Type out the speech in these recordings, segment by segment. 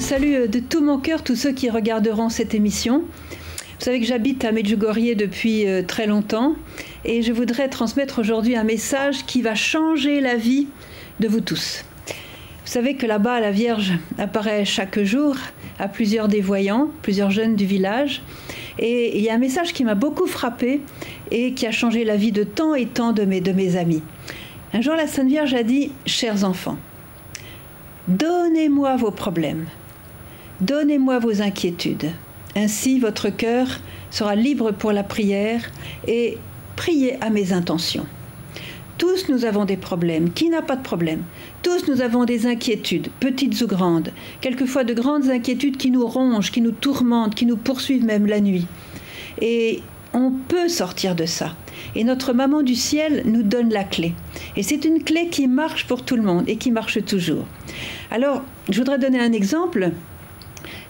Salue euh, de tout mon cœur tous ceux qui regarderont cette émission. Vous savez que j'habite à Medjugorje depuis euh, très longtemps et je voudrais transmettre aujourd'hui un message qui va changer la vie de vous tous. Vous savez que là-bas, la Vierge apparaît chaque jour à plusieurs des voyants, plusieurs jeunes du village. Et il y a un message qui m'a beaucoup frappé et qui a changé la vie de tant et tant de mes, de mes amis. Un jour, la Sainte Vierge a dit, chers enfants, Donnez-moi vos problèmes, donnez-moi vos inquiétudes. Ainsi votre cœur sera libre pour la prière et priez à mes intentions. Tous nous avons des problèmes. Qui n'a pas de problème? Tous nous avons des inquiétudes, petites ou grandes, quelquefois de grandes inquiétudes qui nous rongent, qui nous tourmentent, qui nous poursuivent même la nuit. Et on peut sortir de ça. Et notre maman du ciel nous donne la clé. Et c'est une clé qui marche pour tout le monde et qui marche toujours. Alors, je voudrais donner un exemple.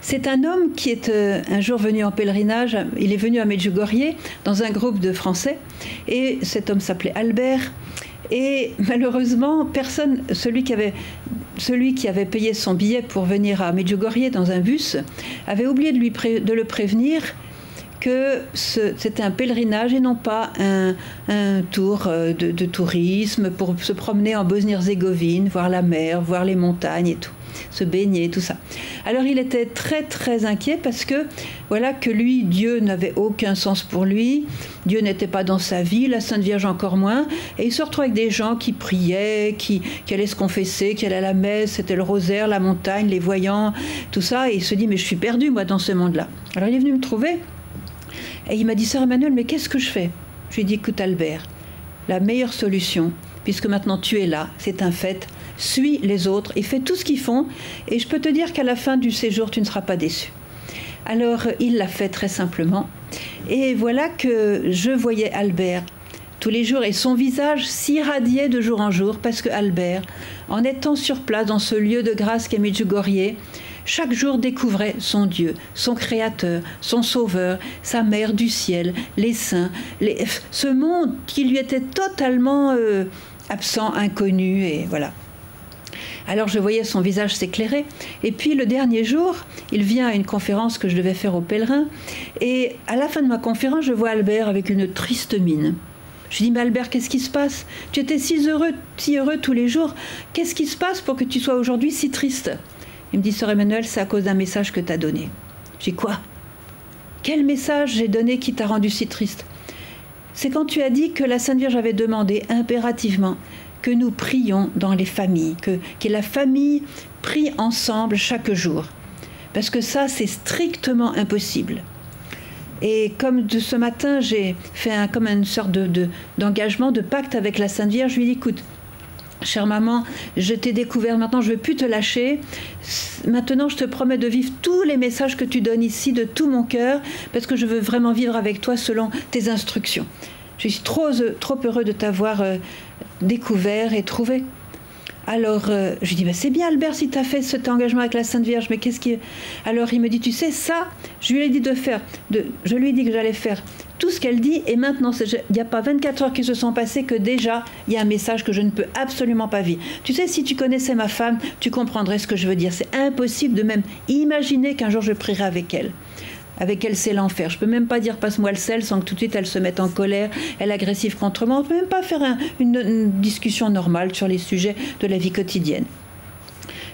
C'est un homme qui est euh, un jour venu en pèlerinage. Il est venu à Medjugorje dans un groupe de Français. Et cet homme s'appelait Albert. Et malheureusement, personne, celui qui avait payé son billet pour venir à Medjugorje dans un bus, avait oublié de, le prévenir que c'était un pèlerinage et non pas un, tour euh, de, tourisme pour se promener en Bosnie-Herzégovine, voir la mer, voir les montagnes et tout, se baigner, tout ça. Alors il était très très inquiet parce que voilà que lui, Dieu n'avait aucun sens pour lui, Dieu n'était pas dans sa vie, la Sainte Vierge encore moins, et il se retrouvait avec des gens qui priaient, qui, qui allaient se confesser, qui allaient à la messe, c'était le rosaire, la montagne, les voyants, tout ça, et il se dit mais je suis perdu moi dans ce monde-là. Alors il est venu me trouver. Et il m'a dit, Sœur Emmanuel, mais qu'est-ce que je fais? Je lui ai dit, écoute Albert, la meilleure solution, puisque maintenant tu es là, c'est un fait, suis les autres et fais tout ce qu'ils font, et je peux te dire qu'à la fin du séjour, tu ne seras pas déçu. Alors il l'a fait très simplement, et voilà que je voyais Albert tous les jours et son visage s'irradiait de jour en jour parce que Albert, en étant sur place dans ce lieu de grâce qu'est Medjugorje, chaque jour découvrait son Dieu, son Créateur, son Sauveur, sa Mère du ciel, les saints, ce monde qui lui était totalement euh, absent, inconnu, et voilà. Alors je voyais son visage s'éclairer. Et puis le dernier jour, il vient à une conférence que je devais faire aux pèlerins. Et à la fin de ma conférence, je vois Albert avec une triste mine. Je dis, mais Albert, qu'est-ce qui se passe? Tu étais si heureux, si heureux tous les jours. Qu'est-ce qui se passe pour que tu sois aujourd'hui si triste? Il me dit, Sœur Emmanuel, c'est à cause d'un message que tu as donné. J'ai quoi? Quel message j'ai donné qui t'a rendu si triste? C'est quand tu as dit que la Sainte Vierge avait demandé impérativement que nous prions dans les familles, que, la famille prie ensemble chaque jour. Parce que ça, c'est strictement impossible. Et comme de ce matin, j'ai fait comme une sorte de, d'engagement, de, pacte avec la Sainte Vierge, je lui ai dit, écoute, Chère maman, je t'ai découvert, maintenant je ne veux plus te lâcher. Maintenant je te promets de vivre tous les messages que tu donnes ici de tout mon cœur, parce que je veux vraiment vivre avec toi selon tes instructions. Je suis trop, trop heureux de t'avoir euh, découvert et trouvé. Alors, euh, je lui dis, bah, c'est bien Albert si tu as fait cet engagement avec la Sainte Vierge, mais qu'est-ce qui... Alors il me dit, tu sais, ça, je lui ai dit de faire, je lui ai dit que j'allais faire tout ce qu'elle dit, et maintenant, il n'y a pas 24 heures qui se sont passées que déjà, il y a un message que je ne peux absolument pas vivre. Tu sais, si tu connaissais ma femme, tu comprendrais ce que je veux dire. C'est impossible de même imaginer qu'un jour je prierai avec elle avec elle, c'est l'enfer. Je peux même pas dire passe-moi le sel sans que tout de suite elle se mette en colère, elle agressive contre moi. On peut même pas faire une, discussion normale sur les sujets de la vie quotidienne.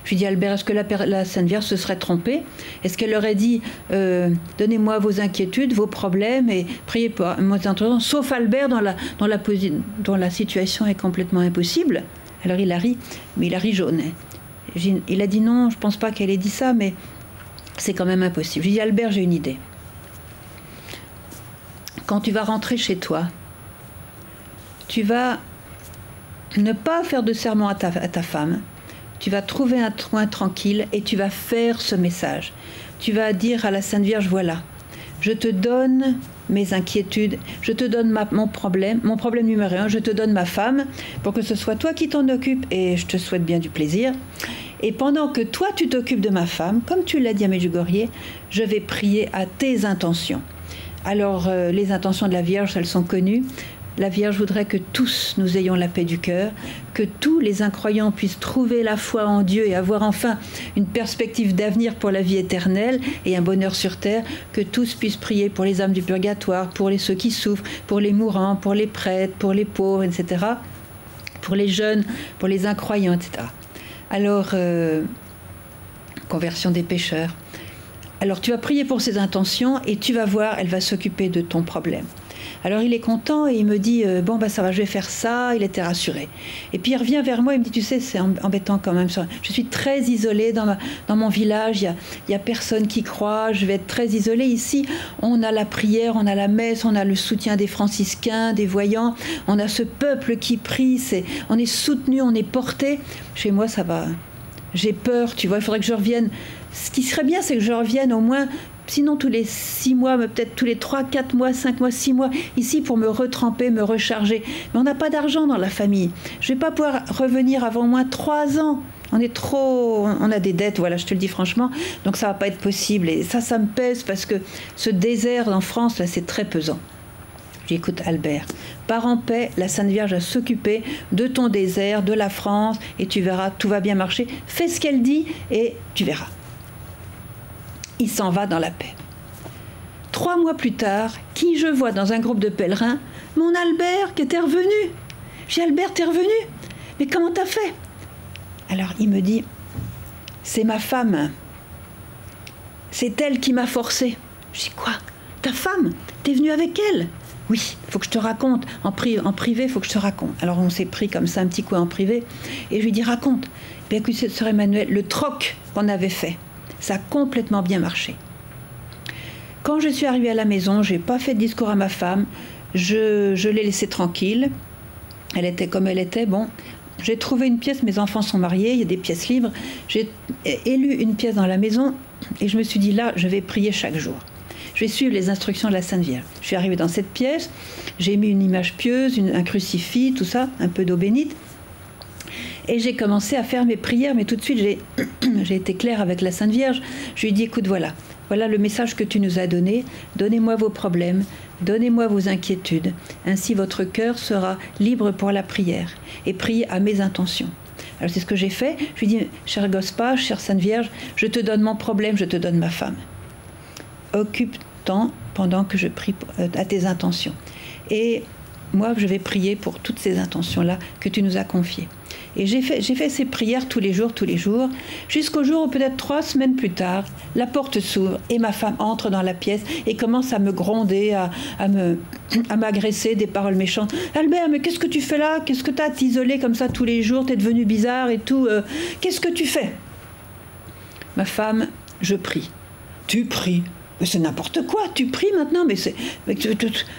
Je lui dis Albert, est-ce que la, Sainte Vierge se serait trompée? Est-ce qu'elle aurait dit euh, Donnez-moi vos inquiétudes, vos problèmes et priez pour moi Sauf Albert, dont la, dans la, dont la situation est complètement impossible. Alors il a ri, mais il a ri jaune. Il a dit non, je pense pas qu'elle ait dit ça, mais c'est quand même impossible. Je dis Albert, j'ai une idée. Quand tu vas rentrer chez toi, tu vas ne pas faire de serment à ta femme, tu vas trouver un coin tranquille et tu vas faire ce message. Tu vas dire à la Sainte Vierge, voilà, je te donne mes inquiétudes, je te donne mon problème, mon problème numéro un, je te donne ma femme pour que ce soit toi qui t'en occupe et je te souhaite bien du plaisir. Et pendant que toi tu t'occupes de ma femme, comme tu l'as dit à Medjugorje, je vais prier à tes intentions. Alors euh, les intentions de la Vierge, elles sont connues. la Vierge voudrait que tous nous ayons la paix du cœur, que tous les incroyants puissent trouver la foi en Dieu et avoir enfin une perspective d'avenir pour la vie éternelle et un bonheur sur terre, que tous puissent prier pour les âmes du purgatoire, pour les ceux qui souffrent, pour les mourants, pour les prêtres, pour les pauvres, etc., pour les jeunes, pour les incroyants, etc. Alors, euh, conversion des pécheurs. Alors tu vas prier pour ces intentions et tu vas voir, elle va s'occuper de ton problème. Alors il est content et il me dit euh, bon bah ça va, je vais faire ça. Il était rassuré. Et puis il revient vers moi, il me dit tu sais c'est embêtant quand même. Je suis très isolée dans, dans mon village. Il y, a, personne qui croit. Je vais être très isolée ici. On a la prière, on a la messe, on a le soutien des franciscains, des voyants. On a ce peuple qui prie. On est soutenu, on est porté. Chez moi ça va. J'ai peur, tu vois. Il faudrait que je revienne ce qui serait bien, c'est que je revienne au moins, sinon tous les six mois, mais peut-être tous les trois, quatre mois, cinq mois, six mois, ici pour me retremper, me recharger. Mais on n'a pas d'argent dans la famille. Je ne vais pas pouvoir revenir avant au moins trois ans. On est trop, on a des dettes, voilà, je te le dis franchement, donc ça va pas être possible. Et ça, ça me pèse parce que ce désert en France, là, c'est très pesant. J'écoute Albert. Pars en paix, la Sainte Vierge va s'occuper de ton désert, de la France, et tu verras, tout va bien marcher. Fais ce qu'elle dit et tu verras il s'en va dans la paix. Trois mois plus tard, qui je vois dans un groupe de pèlerins? Mon Albert qui était revenu. J'ai Albert, t'es revenu Mais comment t'as fait? Alors il me dit C'est ma femme. C'est elle qui m'a forcé. Je dis Quoi? Ta femme? T'es venu avec elle? Oui, faut que je te raconte. En, pri en privé, faut que je te raconte. Alors on s'est pris comme ça un petit coup en privé. Et je lui dis raconte. Bien que sœur Emmanuel, le troc qu'on avait fait. Ça a complètement bien marché. Quand je suis arrivée à la maison, j'ai pas fait de discours à ma femme. Je, je l'ai laissée tranquille. Elle était comme elle était. Bon, j'ai trouvé une pièce, mes enfants sont mariés, il y a des pièces libres. J'ai élu une pièce dans la maison et je me suis dit là, je vais prier chaque jour. Je vais suivre les instructions de la Sainte Vierge. Je suis arrivée dans cette pièce, j'ai mis une image pieuse, un crucifix, tout ça, un peu d'eau bénite. Et j'ai commencé à faire mes prières, mais tout de suite, j'ai été claire avec la Sainte Vierge. Je lui ai dit, écoute, voilà, voilà le message que tu nous as donné. Donnez-moi vos problèmes, donnez-moi vos inquiétudes. Ainsi, votre cœur sera libre pour la prière et priez à mes intentions. Alors c'est ce que j'ai fait. Je lui ai dit, cher Gospa, chère Sainte Vierge, je te donne mon problème, je te donne ma femme. Occupe-t'en pendant que je prie euh, à tes intentions. Et moi, je vais prier pour toutes ces intentions-là que tu nous as confiées. Et j'ai fait, ces prières tous les jours, tous les jours, jusqu'au jour où peut-être trois semaines plus tard, la porte s'ouvre et ma femme entre dans la pièce et commence à me gronder, à, à à m'agresser des paroles méchantes. Albert, mais qu'est-ce que tu fais là? Qu'est-ce que tu as t'isoler comme ça tous les jours? T'es devenu bizarre et tout. Euh, qu'est-ce que tu fais? Ma femme, je prie. Tu pries mais c'est n'importe quoi, tu pries maintenant, mais c'est,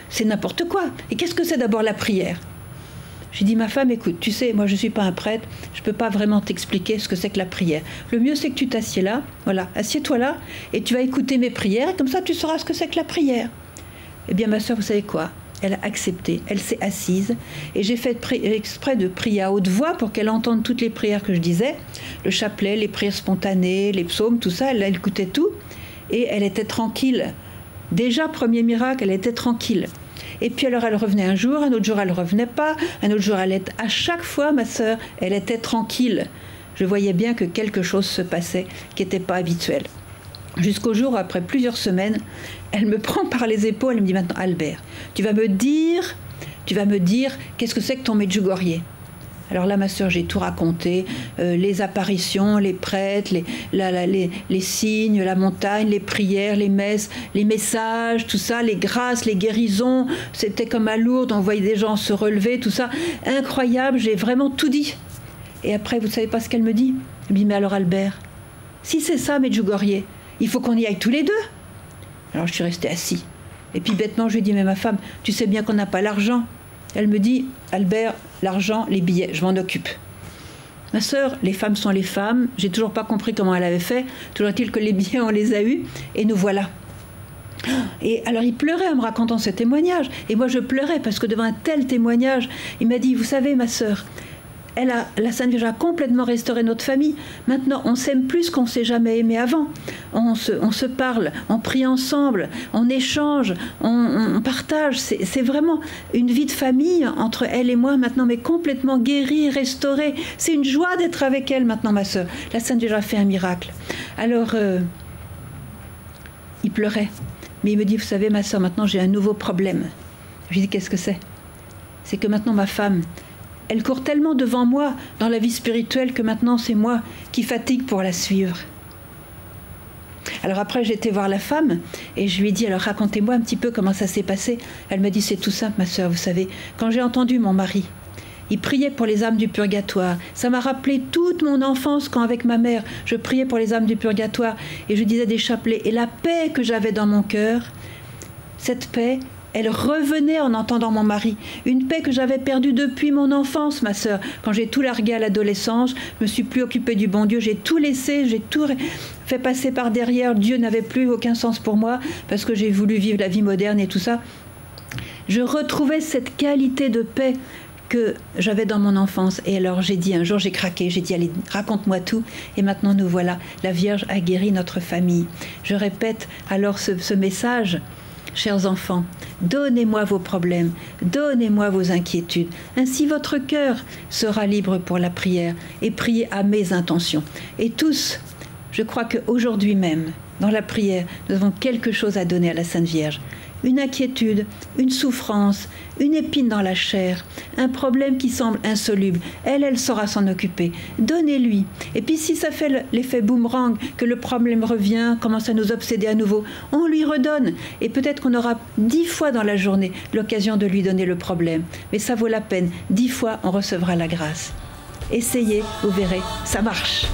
c'est n'importe quoi. Et qu'est-ce que c'est d'abord la prière? J'ai dit, ma femme, écoute, tu sais, moi je ne suis pas un prêtre, je ne peux pas vraiment t'expliquer ce que c'est que la prière. Le mieux c'est que tu t'assieds là, voilà, assieds-toi là, et tu vas écouter mes prières, et comme ça tu sauras ce que c'est que la prière. Eh bien, ma soeur, vous savez quoi? Elle a accepté, elle s'est assise, et j'ai fait exprès de prier à haute voix pour qu'elle entende toutes les prières que je disais, le chapelet, les prières spontanées, les psaumes, tout ça, elle, elle écoutait tout, et elle était tranquille. Déjà, premier miracle, elle était tranquille. Et puis alors elle revenait un jour, un autre jour elle revenait pas, un autre jour elle était... À chaque fois, ma sœur, elle était tranquille. Je voyais bien que quelque chose se passait qui n'était pas habituel. Jusqu'au jour, après plusieurs semaines, elle me prend par les épaules et me dit maintenant, Albert, tu vas me dire, tu vas me dire qu'est-ce que c'est que ton Medjugorje? Alors là, ma sœur, j'ai tout raconté, euh, les apparitions, les prêtres, les, les, signes, la montagne, les prières, les messes, les messages, tout ça, les grâces, les guérisons. C'était comme à Lourdes, on voyait des gens se relever, tout ça. Incroyable, j'ai vraiment tout dit. Et après, vous savez pas ce qu'elle me dit? Elle me dit, mais alors Albert, si c'est ça, Medjugorje, il faut qu'on y aille tous les deux. Alors je suis restée assis. Et puis bêtement, je lui ai dit, mais ma femme, tu sais bien qu'on n'a pas l'argent. Elle me dit, Albert, l'argent, les billets, je m'en occupe. Ma sœur, les femmes sont les femmes. J'ai toujours pas compris comment elle avait fait. Toujours est-il que les billets, on les a eus. Et nous voilà. Et alors il pleurait en me racontant ce témoignage. Et moi je pleurais parce que devant un tel témoignage, il m'a dit, vous savez ma sœur, elle a, la Sainte Vierge a complètement restauré notre famille. Maintenant, on s'aime plus qu'on s'est jamais aimé avant. On se, parle, on prie ensemble, on échange, on, partage. C'est vraiment une vie de famille entre elle et moi maintenant, mais complètement guérie, restaurée. C'est une joie d'être avec elle maintenant, ma sœur. La Sainte Vierge a fait un miracle. Alors, euh, il pleurait. Mais il me dit, vous savez, ma soeur, maintenant j'ai un nouveau problème. Je lui dis, qu'est-ce que c'est? C'est que maintenant ma femme, elle court tellement devant moi dans la vie spirituelle que maintenant c'est moi qui fatigue pour la suivre. Alors après, été voir la femme et je lui ai dit, alors racontez-moi un petit peu comment ça s'est passé. Elle me dit, c'est tout simple, ma soeur, vous savez. Quand j'ai entendu mon mari il priait pour les âmes du purgatoire. Ça m'a rappelé toute mon enfance quand avec ma mère, je priais pour les âmes du purgatoire et je disais des chapelets. Et la paix que j'avais dans mon cœur, cette paix, elle revenait en entendant mon mari. Une paix que j'avais perdue depuis mon enfance, ma sœur. Quand j'ai tout largué à l'adolescence, je me suis plus occupée du bon Dieu, j'ai tout laissé, j'ai tout fait passer par derrière. Dieu n'avait plus aucun sens pour moi parce que j'ai voulu vivre la vie moderne et tout ça. Je retrouvais cette qualité de paix que j'avais dans mon enfance. Et alors j'ai dit, un jour j'ai craqué, j'ai dit, allez, raconte-moi tout. Et maintenant nous voilà, la Vierge a guéri notre famille. Je répète alors ce, ce message. Chers enfants, donnez-moi vos problèmes, donnez-moi vos inquiétudes. Ainsi votre cœur sera libre pour la prière et priez à mes intentions. Et tous, je crois qu'aujourd'hui même, dans la prière, nous avons quelque chose à donner à la Sainte Vierge une inquiétude, une souffrance, une épine dans la chair, un problème qui semble insoluble. Elle, elle saura s'en occuper. Donnez-lui. Et puis si ça fait l'effet boomerang, que le problème revient, commence à nous obséder à nouveau, on lui redonne. Et peut-être qu'on aura dix fois dans la journée l'occasion de lui donner le problème. Mais ça vaut la peine. Dix fois, on recevra la grâce. Essayez, vous verrez, ça marche.